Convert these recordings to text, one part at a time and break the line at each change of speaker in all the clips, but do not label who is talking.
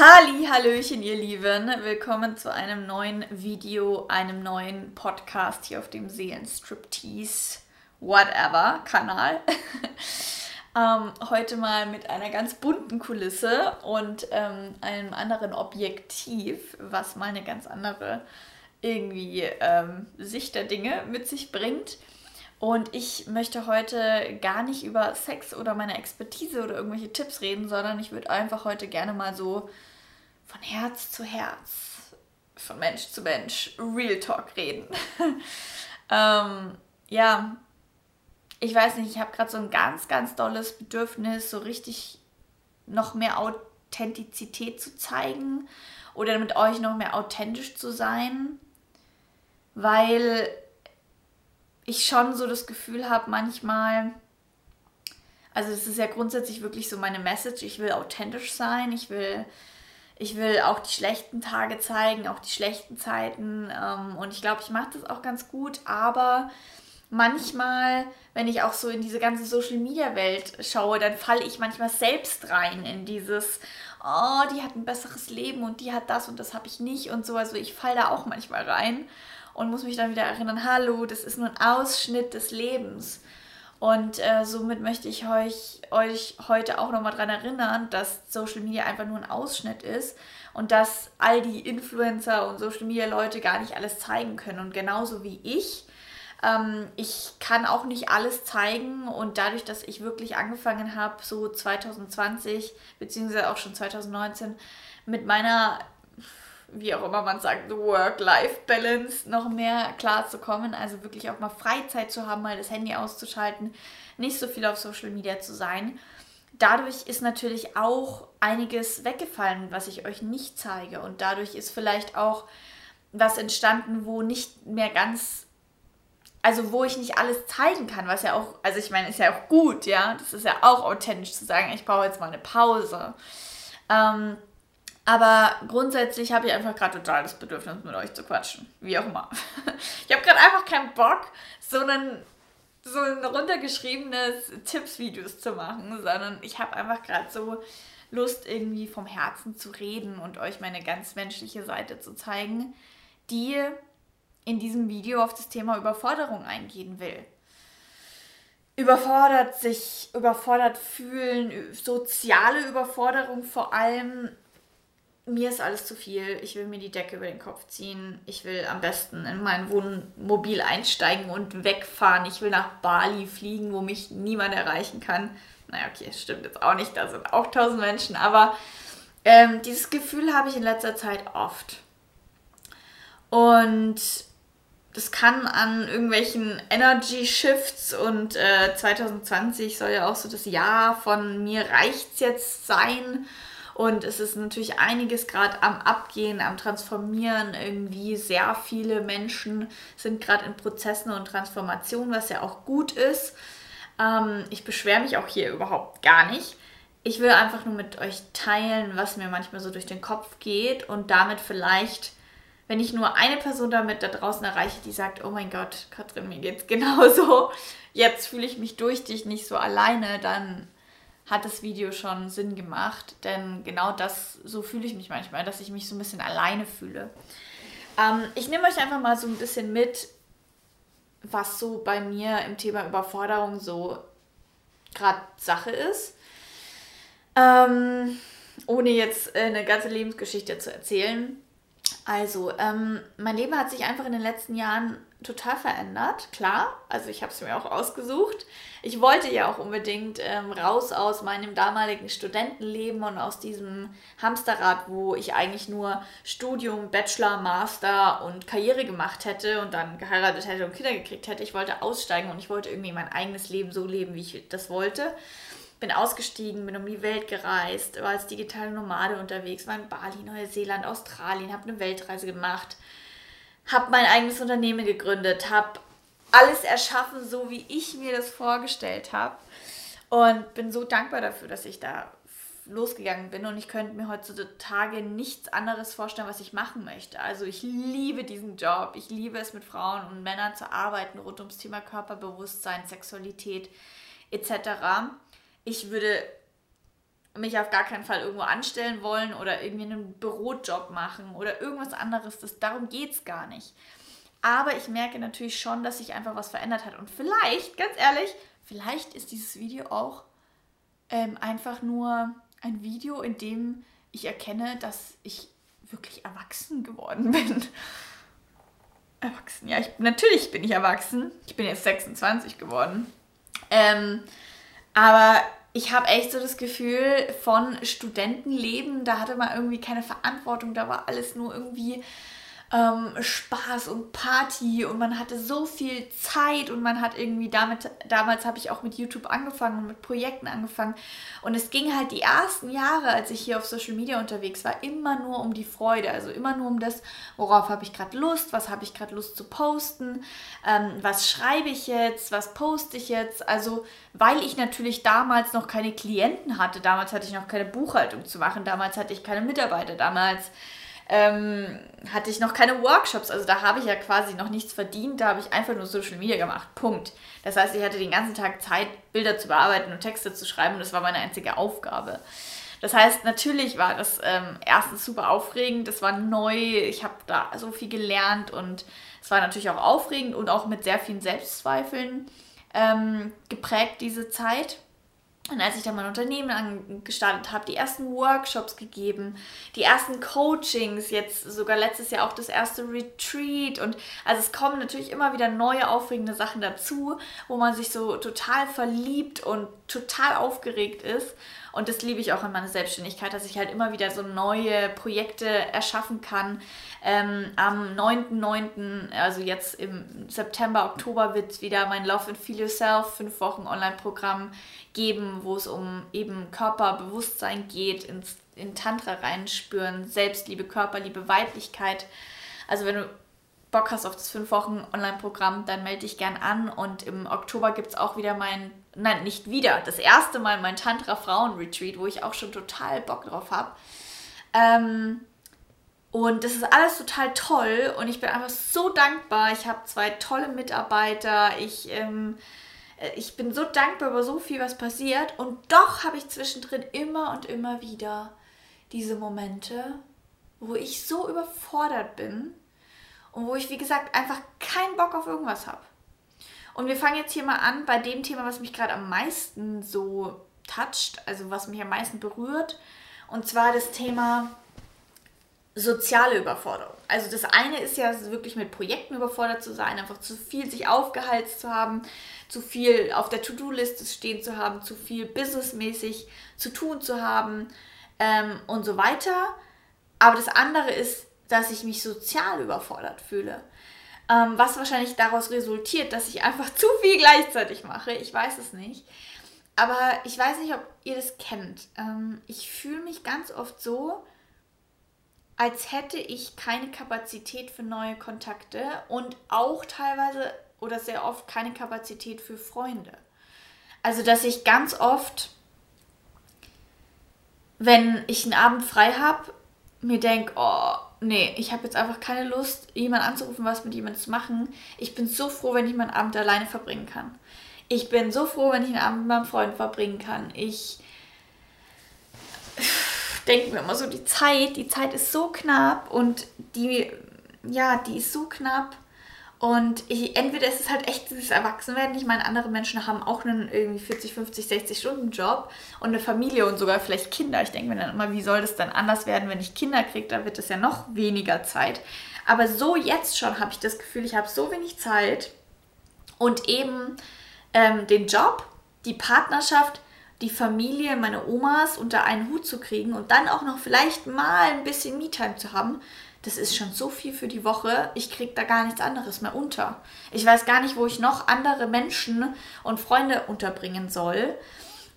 Halli, Hallöchen, ihr Lieben. Willkommen zu einem neuen Video, einem neuen Podcast hier auf dem Seelenstriptease Whatever Kanal. ähm, heute mal mit einer ganz bunten Kulisse und ähm, einem anderen Objektiv, was mal eine ganz andere irgendwie ähm, Sicht der Dinge mit sich bringt. Und ich möchte heute gar nicht über Sex oder meine Expertise oder irgendwelche Tipps reden, sondern ich würde einfach heute gerne mal so von Herz zu Herz, von Mensch zu Mensch, Real Talk reden. ähm, ja, ich weiß nicht, ich habe gerade so ein ganz, ganz dolles Bedürfnis, so richtig noch mehr Authentizität zu zeigen oder mit euch noch mehr authentisch zu sein, weil ich schon so das Gefühl habe, manchmal, also es ist ja grundsätzlich wirklich so meine Message, ich will authentisch sein, ich will, ich will auch die schlechten Tage zeigen, auch die schlechten Zeiten ähm, und ich glaube, ich mache das auch ganz gut, aber manchmal, wenn ich auch so in diese ganze Social-Media-Welt schaue, dann falle ich manchmal selbst rein in dieses, oh, die hat ein besseres Leben und die hat das und das habe ich nicht und so. Also ich falle da auch manchmal rein und muss mich dann wieder erinnern, hallo, das ist nur ein Ausschnitt des Lebens. Und äh, somit möchte ich euch, euch heute auch nochmal daran erinnern, dass Social Media einfach nur ein Ausschnitt ist und dass all die Influencer und Social Media Leute gar nicht alles zeigen können. Und genauso wie ich, ähm, ich kann auch nicht alles zeigen und dadurch, dass ich wirklich angefangen habe, so 2020 beziehungsweise auch schon 2019 mit meiner wie auch immer man sagt, Work-Life-Balance noch mehr klar zu kommen. Also wirklich auch mal Freizeit zu haben, mal das Handy auszuschalten, nicht so viel auf Social Media zu sein. Dadurch ist natürlich auch einiges weggefallen, was ich euch nicht zeige. Und dadurch ist vielleicht auch was entstanden, wo nicht mehr ganz, also wo ich nicht alles zeigen kann, was ja auch, also ich meine, ist ja auch gut, ja. Das ist ja auch authentisch zu sagen, ich brauche jetzt mal eine Pause. Ähm, aber grundsätzlich habe ich einfach gerade total das Bedürfnis, mit euch zu quatschen. Wie auch immer. Ich habe gerade einfach keinen Bock, so ein, so ein runtergeschriebenes Tipps-Videos zu machen, sondern ich habe einfach gerade so Lust, irgendwie vom Herzen zu reden und euch meine ganz menschliche Seite zu zeigen, die in diesem Video auf das Thema Überforderung eingehen will überfordert sich, überfordert fühlen, soziale Überforderung vor allem, mir ist alles zu viel. Ich will mir die Decke über den Kopf ziehen. Ich will am besten in mein Wohnmobil einsteigen und wegfahren. Ich will nach Bali fliegen, wo mich niemand erreichen kann. Naja, okay, stimmt jetzt auch nicht. Da sind auch tausend Menschen. Aber ähm, dieses Gefühl habe ich in letzter Zeit oft. Und das kann an irgendwelchen Energy Shifts und äh, 2020 soll ja auch so das Jahr von mir reicht's jetzt sein und es ist natürlich einiges gerade am Abgehen, am Transformieren. Irgendwie sehr viele Menschen sind gerade in Prozessen und Transformationen, was ja auch gut ist. Ähm, ich beschwere mich auch hier überhaupt gar nicht. Ich will einfach nur mit euch teilen, was mir manchmal so durch den Kopf geht und damit vielleicht wenn ich nur eine Person damit da draußen erreiche, die sagt, oh mein Gott, Katrin, mir geht's genauso, jetzt fühle ich mich durch dich nicht so alleine, dann hat das Video schon Sinn gemacht, denn genau das, so fühle ich mich manchmal, dass ich mich so ein bisschen alleine fühle. Ähm, ich nehme euch einfach mal so ein bisschen mit, was so bei mir im Thema Überforderung so gerade Sache ist. Ähm, ohne jetzt eine ganze Lebensgeschichte zu erzählen. Also, ähm, mein Leben hat sich einfach in den letzten Jahren total verändert, klar. Also ich habe es mir auch ausgesucht. Ich wollte ja auch unbedingt ähm, raus aus meinem damaligen Studentenleben und aus diesem Hamsterrad, wo ich eigentlich nur Studium, Bachelor, Master und Karriere gemacht hätte und dann geheiratet hätte und Kinder gekriegt hätte. Ich wollte aussteigen und ich wollte irgendwie mein eigenes Leben so leben, wie ich das wollte. Bin ausgestiegen, bin um die Welt gereist, war als digitale Nomade unterwegs, war in Bali, Neuseeland, Australien, habe eine Weltreise gemacht habe mein eigenes Unternehmen gegründet, habe alles erschaffen, so wie ich mir das vorgestellt habe. Und bin so dankbar dafür, dass ich da losgegangen bin und ich könnte mir heutzutage nichts anderes vorstellen, was ich machen möchte. Also ich liebe diesen Job, ich liebe es mit Frauen und Männern zu arbeiten rund ums Thema Körperbewusstsein, Sexualität etc. Ich würde mich auf gar keinen Fall irgendwo anstellen wollen oder irgendwie einen Bürojob machen oder irgendwas anderes. Das, darum geht es gar nicht. Aber ich merke natürlich schon, dass sich einfach was verändert hat. Und vielleicht, ganz ehrlich, vielleicht ist dieses Video auch ähm, einfach nur ein Video, in dem ich erkenne, dass ich wirklich erwachsen geworden bin. Erwachsen, ja, ich, natürlich bin ich erwachsen. Ich bin jetzt 26 geworden. Ähm, aber ich habe echt so das Gefühl von Studentenleben, da hatte man irgendwie keine Verantwortung, da war alles nur irgendwie ähm, Spaß und Party und man hatte so viel Zeit und man hat irgendwie damit, damals habe ich auch mit YouTube angefangen und mit Projekten angefangen. Und es ging halt die ersten Jahre, als ich hier auf Social Media unterwegs war, immer nur um die Freude, also immer nur um das, worauf habe ich gerade Lust, was habe ich gerade Lust zu posten, ähm, was schreibe ich jetzt, was poste ich jetzt, also weil ich natürlich damals noch keine Klienten hatte, damals hatte ich noch keine Buchhaltung zu machen, damals hatte ich keine Mitarbeiter, damals ähm, hatte ich noch keine Workshops. Also da habe ich ja quasi noch nichts verdient. Da habe ich einfach nur Social Media gemacht. Punkt. Das heißt, ich hatte den ganzen Tag Zeit, Bilder zu bearbeiten und Texte zu schreiben. Und das war meine einzige Aufgabe. Das heißt, natürlich war das ähm, erstens super aufregend. Das war neu. Ich habe da so viel gelernt und es war natürlich auch aufregend und auch mit sehr vielen Selbstzweifeln ähm, geprägt, diese Zeit. Und als ich dann mein Unternehmen gestartet habe, die ersten Workshops gegeben, die ersten Coachings, jetzt sogar letztes Jahr auch das erste Retreat. Und also es kommen natürlich immer wieder neue aufregende Sachen dazu, wo man sich so total verliebt und total aufgeregt ist. Und das liebe ich auch an meiner Selbstständigkeit, dass ich halt immer wieder so neue Projekte erschaffen kann. Ähm, am 9.9., also jetzt im September, Oktober, wird es wieder mein Love and Feel Yourself, fünf Wochen Online-Programm geben, wo es um eben Körperbewusstsein geht, ins, in Tantra reinspüren, Selbstliebe, Körperliebe, Weiblichkeit. Also wenn du Bock hast auf das 5 Wochen Online-Programm, dann melde dich gern an. Und im Oktober gibt es auch wieder mein, nein, nicht wieder, das erste Mal mein Tantra-Frauen-Retreat, wo ich auch schon total Bock drauf habe. Ähm, und das ist alles total toll und ich bin einfach so dankbar. Ich habe zwei tolle Mitarbeiter. Ich, ähm, äh, ich bin so dankbar über so viel, was passiert. Und doch habe ich zwischendrin immer und immer wieder diese Momente, wo ich so überfordert bin und wo ich, wie gesagt, einfach keinen Bock auf irgendwas habe. Und wir fangen jetzt hier mal an bei dem Thema, was mich gerade am meisten so toucht, also was mich am meisten berührt. Und zwar das Thema soziale Überforderung. Also das eine ist ja wirklich mit Projekten überfordert zu sein, einfach zu viel sich aufgeheizt zu haben, zu viel auf der To-Do-Liste stehen zu haben, zu viel businessmäßig zu tun zu haben ähm, und so weiter. Aber das andere ist dass ich mich sozial überfordert fühle. Ähm, was wahrscheinlich daraus resultiert, dass ich einfach zu viel gleichzeitig mache. Ich weiß es nicht. Aber ich weiß nicht, ob ihr das kennt. Ähm, ich fühle mich ganz oft so, als hätte ich keine Kapazität für neue Kontakte und auch teilweise oder sehr oft keine Kapazität für Freunde. Also, dass ich ganz oft, wenn ich einen Abend frei habe, mir denke, oh, nee, ich habe jetzt einfach keine Lust, jemanden anzurufen, was mit jemandem zu machen. Ich bin so froh, wenn ich meinen Abend alleine verbringen kann. Ich bin so froh, wenn ich einen Abend mit meinem Freund verbringen kann. Ich denke mir immer so, die Zeit, die Zeit ist so knapp und die, ja, die ist so knapp und ich, entweder ist es halt echt dieses Erwachsenwerden. Ich meine, andere Menschen haben auch einen irgendwie 40, 50, 60 Stunden Job und eine Familie und sogar vielleicht Kinder. Ich denke mir dann immer, wie soll das dann anders werden, wenn ich Kinder kriege? Da wird es ja noch weniger Zeit. Aber so jetzt schon habe ich das Gefühl, ich habe so wenig Zeit und eben ähm, den Job, die Partnerschaft, die Familie, meine Omas unter einen Hut zu kriegen und dann auch noch vielleicht mal ein bisschen Me-Time zu haben das ist schon so viel für die Woche, ich kriege da gar nichts anderes mehr unter. Ich weiß gar nicht, wo ich noch andere Menschen und Freunde unterbringen soll.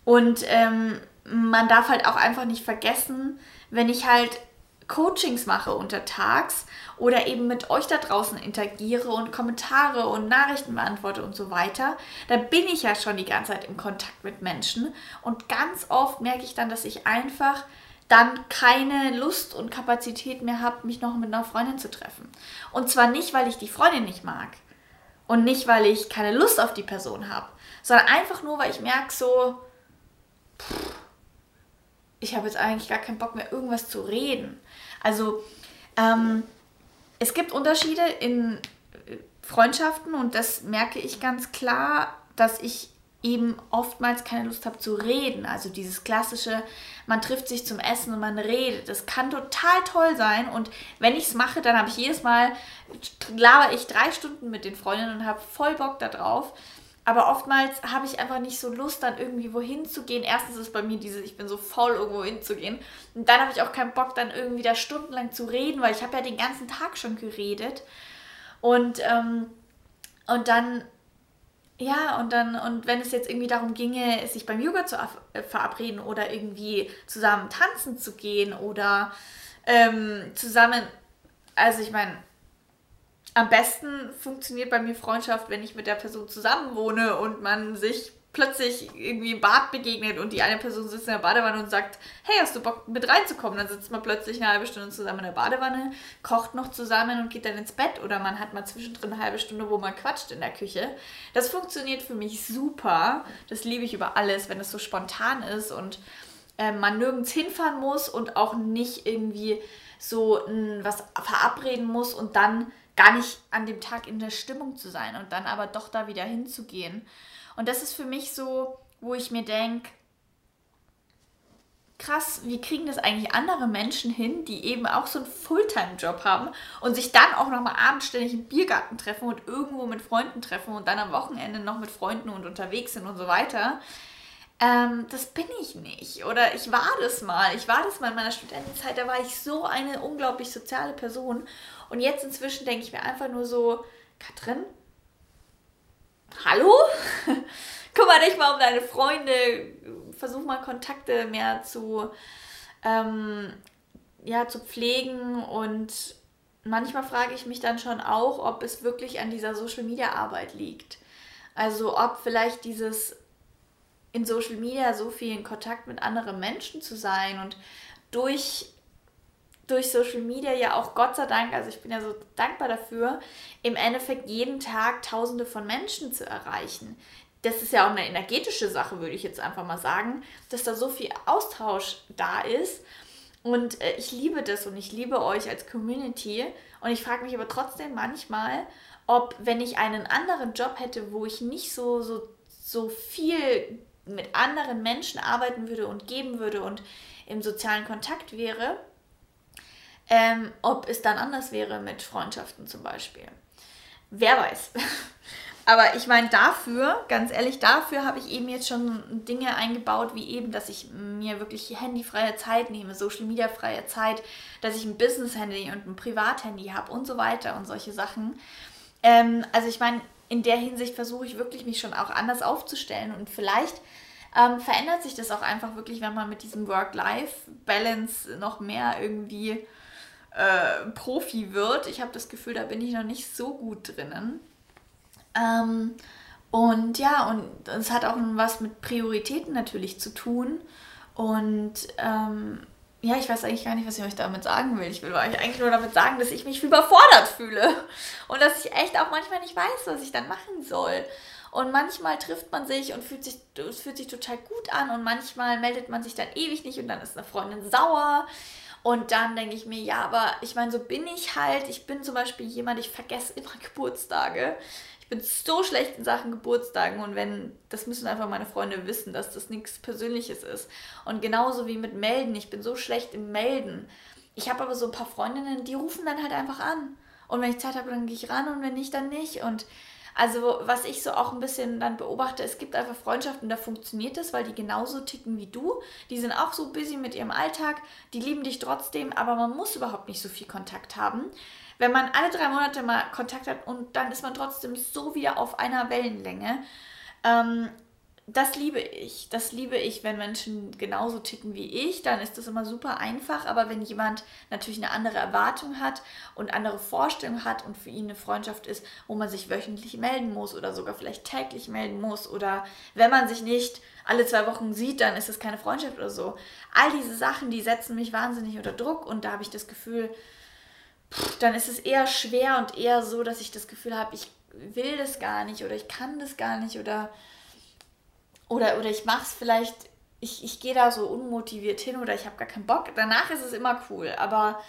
Und ähm, man darf halt auch einfach nicht vergessen, wenn ich halt Coachings mache untertags oder eben mit euch da draußen interagiere und Kommentare und Nachrichten beantworte und so weiter, dann bin ich ja schon die ganze Zeit im Kontakt mit Menschen und ganz oft merke ich dann, dass ich einfach dann keine Lust und Kapazität mehr habe, mich noch mit einer Freundin zu treffen. Und zwar nicht, weil ich die Freundin nicht mag und nicht, weil ich keine Lust auf die Person habe, sondern einfach nur, weil ich merke so, pff, ich habe jetzt eigentlich gar keinen Bock mehr, irgendwas zu reden. Also ähm, es gibt Unterschiede in Freundschaften und das merke ich ganz klar, dass ich eben oftmals keine Lust habe zu reden. Also dieses klassische, man trifft sich zum Essen und man redet. Das kann total toll sein. Und wenn ich es mache, dann habe ich jedes Mal, laber ich drei Stunden mit den Freundinnen und habe voll Bock darauf. Aber oftmals habe ich einfach nicht so Lust, dann irgendwie wohin zu gehen. Erstens ist bei mir dieses, ich bin so faul, irgendwo hinzugehen. Und dann habe ich auch keinen Bock, dann irgendwie da stundenlang zu reden, weil ich habe ja den ganzen Tag schon geredet. Und, ähm, und dann, ja, und dann, und wenn es jetzt irgendwie darum ginge, sich beim Yoga zu äh, verabreden oder irgendwie zusammen tanzen zu gehen oder ähm, zusammen, also ich meine, am besten funktioniert bei mir Freundschaft, wenn ich mit der Person zusammen wohne und man sich plötzlich irgendwie im Bad begegnet und die eine Person sitzt in der Badewanne und sagt, hey, hast du Bock mit reinzukommen? Dann sitzt man plötzlich eine halbe Stunde zusammen in der Badewanne, kocht noch zusammen und geht dann ins Bett oder man hat mal zwischendrin eine halbe Stunde, wo man quatscht in der Küche. Das funktioniert für mich super. Das liebe ich über alles, wenn es so spontan ist und äh, man nirgends hinfahren muss und auch nicht irgendwie so m, was verabreden muss und dann gar nicht an dem Tag in der Stimmung zu sein und dann aber doch da wieder hinzugehen. Und das ist für mich so, wo ich mir denke, krass, wie kriegen das eigentlich andere Menschen hin, die eben auch so einen Fulltime-Job haben und sich dann auch nochmal abends ständig im Biergarten treffen und irgendwo mit Freunden treffen und dann am Wochenende noch mit Freunden und unterwegs sind und so weiter. Ähm, das bin ich nicht. Oder ich war das mal. Ich war das mal in meiner Studentenzeit. Da war ich so eine unglaublich soziale Person. Und jetzt inzwischen denke ich mir einfach nur so, Katrin, hallo? Kümmere dich mal um deine Freunde. Versuch mal Kontakte mehr zu, ähm, ja, zu pflegen. Und manchmal frage ich mich dann schon auch, ob es wirklich an dieser Social-Media-Arbeit liegt. Also ob vielleicht dieses in Social Media so viel in Kontakt mit anderen Menschen zu sein und durch, durch Social Media ja auch Gott sei Dank, also ich bin ja so dankbar dafür, im Endeffekt jeden Tag Tausende von Menschen zu erreichen. Das ist ja auch eine energetische Sache, würde ich jetzt einfach mal sagen, dass da so viel Austausch da ist. Und äh, ich liebe das und ich liebe euch als Community. Und ich frage mich aber trotzdem manchmal, ob, wenn ich einen anderen Job hätte, wo ich nicht so, so, so viel mit anderen Menschen arbeiten würde und geben würde und im sozialen Kontakt wäre, ähm, ob es dann anders wäre mit Freundschaften zum Beispiel. Wer weiß. Aber ich meine, dafür, ganz ehrlich, dafür habe ich eben jetzt schon Dinge eingebaut, wie eben, dass ich mir wirklich handyfreie Zeit nehme, Social Media freie Zeit, dass ich ein Business-Handy und ein Privat-Handy habe und so weiter und solche Sachen. Ähm, also ich meine, in der Hinsicht versuche ich wirklich mich schon auch anders aufzustellen und vielleicht ähm, verändert sich das auch einfach wirklich, wenn man mit diesem Work-Life-Balance noch mehr irgendwie äh, Profi wird. Ich habe das Gefühl, da bin ich noch nicht so gut drinnen. Ähm, und ja, und es hat auch was mit Prioritäten natürlich zu tun. Und ähm, ja, ich weiß eigentlich gar nicht, was ich euch damit sagen will. Ich will euch eigentlich nur damit sagen, dass ich mich überfordert fühle und dass ich echt auch manchmal nicht weiß, was ich dann machen soll. Und manchmal trifft man sich und fühlt sich, es fühlt sich total gut an und manchmal meldet man sich dann ewig nicht und dann ist eine Freundin sauer. Und dann denke ich mir, ja, aber ich meine, so bin ich halt. Ich bin zum Beispiel jemand, ich vergesse immer Geburtstage bin so schlecht in Sachen Geburtstagen und wenn, das müssen einfach meine Freunde wissen, dass das nichts Persönliches ist. Und genauso wie mit Melden, ich bin so schlecht im Melden. Ich habe aber so ein paar Freundinnen, die rufen dann halt einfach an. Und wenn ich Zeit habe, dann gehe ich ran und wenn nicht, dann nicht. Und also was ich so auch ein bisschen dann beobachte, es gibt einfach Freundschaften, da funktioniert das, weil die genauso ticken wie du. Die sind auch so busy mit ihrem Alltag, die lieben dich trotzdem, aber man muss überhaupt nicht so viel Kontakt haben wenn man alle drei Monate mal Kontakt hat und dann ist man trotzdem so wieder auf einer Wellenlänge. Ähm, das liebe ich. Das liebe ich, wenn Menschen genauso ticken wie ich. Dann ist das immer super einfach. Aber wenn jemand natürlich eine andere Erwartung hat und andere Vorstellungen hat und für ihn eine Freundschaft ist, wo man sich wöchentlich melden muss oder sogar vielleicht täglich melden muss oder wenn man sich nicht alle zwei Wochen sieht, dann ist es keine Freundschaft oder so. All diese Sachen, die setzen mich wahnsinnig unter Druck und da habe ich das Gefühl, dann ist es eher schwer und eher so, dass ich das Gefühl habe, ich will das gar nicht oder ich kann das gar nicht oder, oder, oder ich mache es vielleicht ich, ich gehe da so unmotiviert hin oder ich habe gar keinen Bock. Danach ist es immer cool. Aber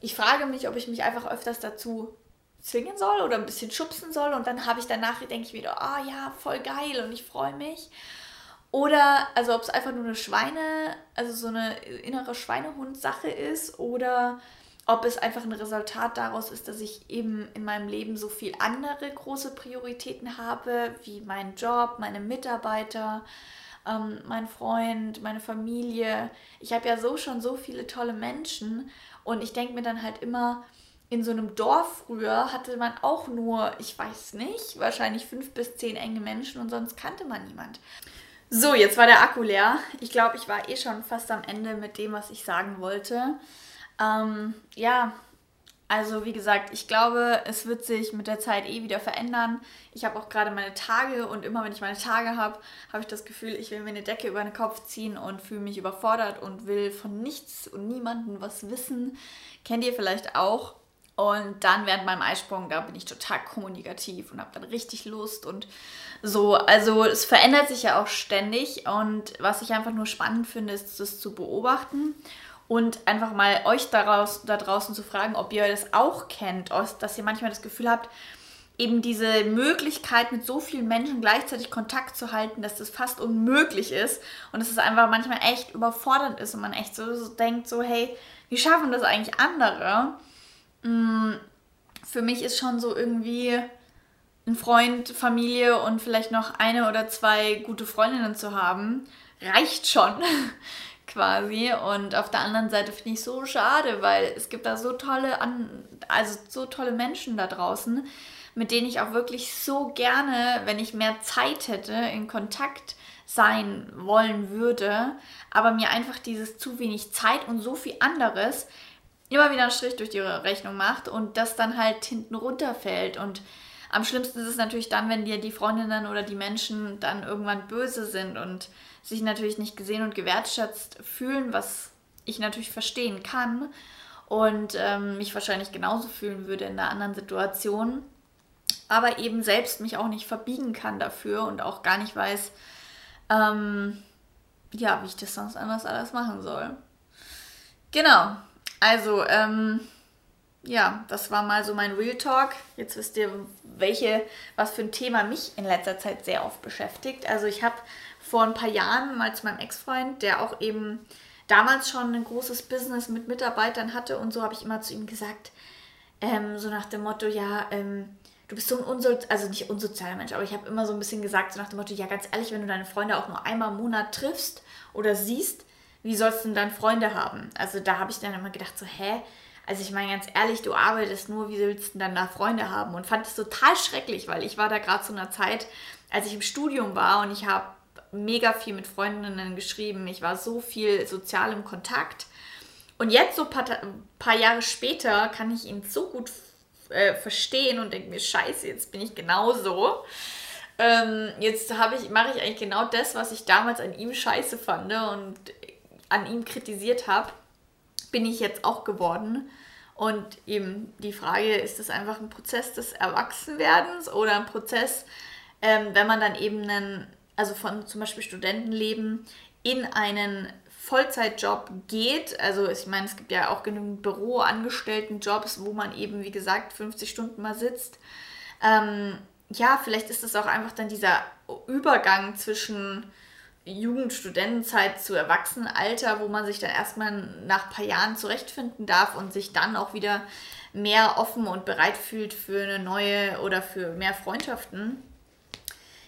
ich frage mich, ob ich mich einfach öfters dazu zwingen soll oder ein bisschen schubsen soll. Und dann habe ich danach, denke ich wieder, ah oh, ja, voll geil und ich freue mich. Oder, also ob es einfach nur eine Schweine, also so eine innere Schweinehund-Sache ist oder ob es einfach ein Resultat daraus ist, dass ich eben in meinem Leben so viel andere große Prioritäten habe, wie meinen Job, meine Mitarbeiter, ähm, mein Freund, meine Familie. Ich habe ja so schon so viele tolle Menschen und ich denke mir dann halt immer, in so einem Dorf früher hatte man auch nur, ich weiß nicht, wahrscheinlich fünf bis zehn enge Menschen und sonst kannte man niemand. So, jetzt war der Akku leer. Ich glaube, ich war eh schon fast am Ende mit dem, was ich sagen wollte. Ähm, ja, also wie gesagt, ich glaube, es wird sich mit der Zeit eh wieder verändern. Ich habe auch gerade meine Tage und immer wenn ich meine Tage habe, habe ich das Gefühl, ich will mir eine Decke über den Kopf ziehen und fühle mich überfordert und will von nichts und niemandem was wissen. Kennt ihr vielleicht auch? Und dann während meinem Eisprung, da bin ich total kommunikativ und habe dann richtig Lust und so. Also es verändert sich ja auch ständig und was ich einfach nur spannend finde, ist das zu beobachten und einfach mal euch daraus, da draußen zu fragen, ob ihr das auch kennt, dass ihr manchmal das Gefühl habt, eben diese Möglichkeit, mit so vielen Menschen gleichzeitig Kontakt zu halten, dass das fast unmöglich ist und dass es einfach manchmal echt überfordernd ist und man echt so, so denkt, so, hey, wie schaffen das eigentlich andere? Mm, für mich ist schon so irgendwie ein Freund, Familie und vielleicht noch eine oder zwei gute Freundinnen zu haben, reicht schon quasi. Und auf der anderen Seite finde ich so schade, weil es gibt da so tolle, also so tolle Menschen da draußen, mit denen ich auch wirklich so gerne, wenn ich mehr Zeit hätte, in Kontakt sein wollen würde, aber mir einfach dieses zu wenig Zeit und so viel anderes immer wieder einen Strich durch die Rechnung macht und das dann halt hinten runterfällt. Und am schlimmsten ist es natürlich dann, wenn dir die Freundinnen oder die Menschen dann irgendwann böse sind und sich natürlich nicht gesehen und gewertschätzt fühlen, was ich natürlich verstehen kann und ähm, mich wahrscheinlich genauso fühlen würde in einer anderen Situation, aber eben selbst mich auch nicht verbiegen kann dafür und auch gar nicht weiß, ähm, ja, wie ich das sonst anders alles machen soll. Genau, also, ähm, ja, das war mal so mein Real Talk. Jetzt wisst ihr, welche, was für ein Thema mich in letzter Zeit sehr oft beschäftigt. Also ich habe vor ein paar Jahren mal zu meinem Ex-Freund, der auch eben damals schon ein großes Business mit Mitarbeitern hatte und so habe ich immer zu ihm gesagt, ähm, so nach dem Motto, ja, ähm, du bist so ein unsozialer, also nicht unsozialer Mensch, aber ich habe immer so ein bisschen gesagt, so nach dem Motto, ja, ganz ehrlich, wenn du deine Freunde auch nur einmal im Monat triffst oder siehst, wie sollst du denn dann Freunde haben? Also da habe ich dann immer gedacht, so, hä? Also ich meine ganz ehrlich, du arbeitest nur, wie willst du denn dann da Freunde haben? Und fand es total schrecklich, weil ich war da gerade zu einer Zeit, als ich im Studium war und ich habe mega viel mit Freundinnen geschrieben. Ich war so viel sozial im Kontakt. Und jetzt, so ein paar, paar Jahre später, kann ich ihn so gut äh, verstehen und denke mir, scheiße, jetzt bin ich genauso. Ähm, jetzt ich, mache ich eigentlich genau das, was ich damals an ihm scheiße fand und an ihm kritisiert habe, bin ich jetzt auch geworden. Und eben die Frage, ist das einfach ein Prozess des Erwachsenwerdens oder ein Prozess, ähm, wenn man dann eben einen also von zum Beispiel Studentenleben in einen Vollzeitjob geht. Also ich meine, es gibt ja auch genügend Büroangestellten-Jobs, wo man eben, wie gesagt, 50 Stunden mal sitzt. Ähm, ja, vielleicht ist es auch einfach dann dieser Übergang zwischen Jugend, Studentenzeit zu Erwachsenenalter, wo man sich dann erstmal nach ein paar Jahren zurechtfinden darf und sich dann auch wieder mehr offen und bereit fühlt für eine neue oder für mehr Freundschaften.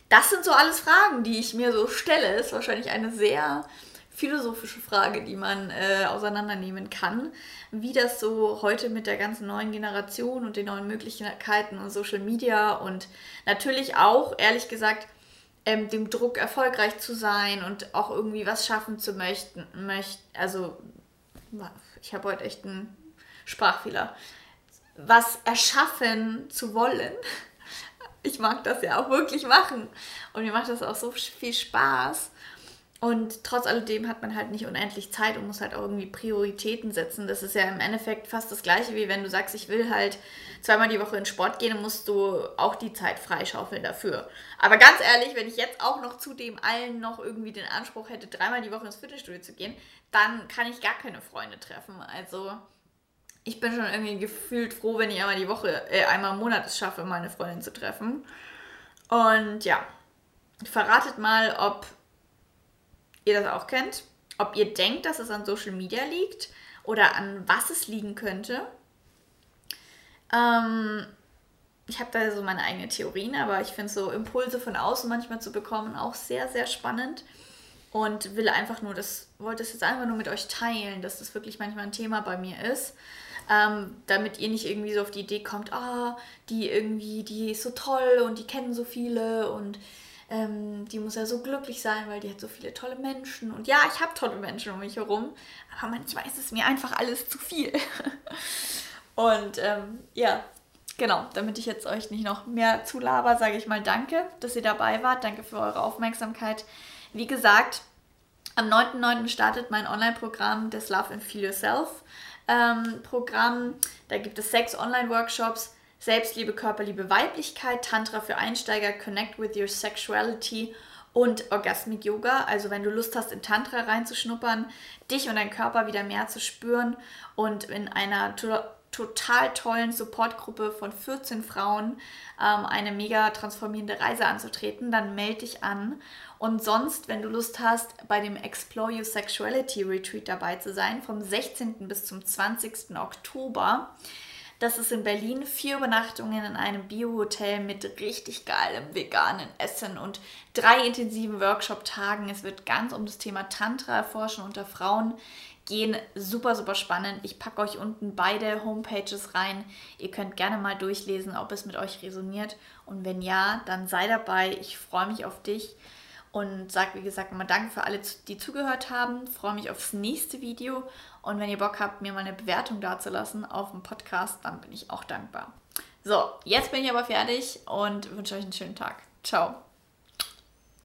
Das sind so alles Fragen, die ich mir so stelle. Ist wahrscheinlich eine sehr philosophische Frage, die man äh, auseinandernehmen kann, wie das so heute mit der ganzen neuen Generation und den neuen Möglichkeiten und Social Media und natürlich auch, ehrlich gesagt, ähm, dem Druck erfolgreich zu sein und auch irgendwie was schaffen zu möchten. Möcht, also, ich habe heute echt einen Sprachfehler. Was erschaffen zu wollen ich mag das ja auch wirklich machen. Und mir macht das auch so viel Spaß. und trotz alledem hat man halt nicht unendlich Zeit und muss halt auch irgendwie Prioritäten setzen. Das ist ja im Endeffekt fast das gleiche, wie wenn du sagst, ich will halt zweimal die Woche in Sport gehen, musst du auch die Zeit freischaufeln dafür. Aber ganz ehrlich, wenn ich jetzt auch noch zu dem allen noch irgendwie den Anspruch hätte, dreimal die Woche ins Fitnessstudio zu gehen, dann kann ich gar keine Freunde treffen. Also ich bin schon irgendwie gefühlt froh, wenn ich einmal die Woche, äh, einmal im Monat es schaffe, meine Freundin zu treffen. Und ja, verratet mal, ob ihr das auch kennt, ob ihr denkt, dass es an Social Media liegt oder an was es liegen könnte. Ähm, ich habe da so meine eigenen Theorien, aber ich finde so Impulse von außen manchmal zu bekommen auch sehr, sehr spannend und will einfach nur das, wollte es jetzt einfach nur mit euch teilen, dass das wirklich manchmal ein Thema bei mir ist. Ähm, damit ihr nicht irgendwie so auf die Idee kommt, ah, die irgendwie, die ist so toll und die kennen so viele und ähm, die muss ja so glücklich sein, weil die hat so viele tolle Menschen. Und ja, ich habe tolle Menschen um mich herum, aber manchmal ist es mir einfach alles zu viel. und ähm, ja, genau, damit ich jetzt euch nicht noch mehr zulaber, sage ich mal danke, dass ihr dabei wart. Danke für eure Aufmerksamkeit. Wie gesagt, am 9.9. startet mein Online-Programm des Love and Feel Yourself ähm, Programm. Da gibt es sechs Online-Workshops Selbstliebe, Körperliebe, Weiblichkeit, Tantra für Einsteiger, Connect with Your Sexuality und Orgasmic Yoga. Also wenn du Lust hast, in Tantra reinzuschnuppern, dich und deinen Körper wieder mehr zu spüren und in einer to total tollen Supportgruppe von 14 Frauen ähm, eine mega transformierende Reise anzutreten, dann melde dich an. Und sonst, wenn du Lust hast, bei dem Explore Your Sexuality Retreat dabei zu sein, vom 16. bis zum 20. Oktober, das ist in Berlin vier Übernachtungen in einem Bio-Hotel mit richtig geilem veganen Essen und drei intensiven Workshop-Tagen. Es wird ganz um das Thema Tantra erforschen unter Frauen gehen. Super, super spannend. Ich packe euch unten beide Homepages rein. Ihr könnt gerne mal durchlesen, ob es mit euch resoniert. Und wenn ja, dann sei dabei. Ich freue mich auf dich und sage, wie gesagt, nochmal Danke für alle, die zugehört haben. Freue mich aufs nächste Video und wenn ihr Bock habt, mir mal eine Bewertung dazulassen auf dem Podcast, dann bin ich auch dankbar. So, jetzt bin ich aber fertig und wünsche euch einen schönen Tag. Ciao.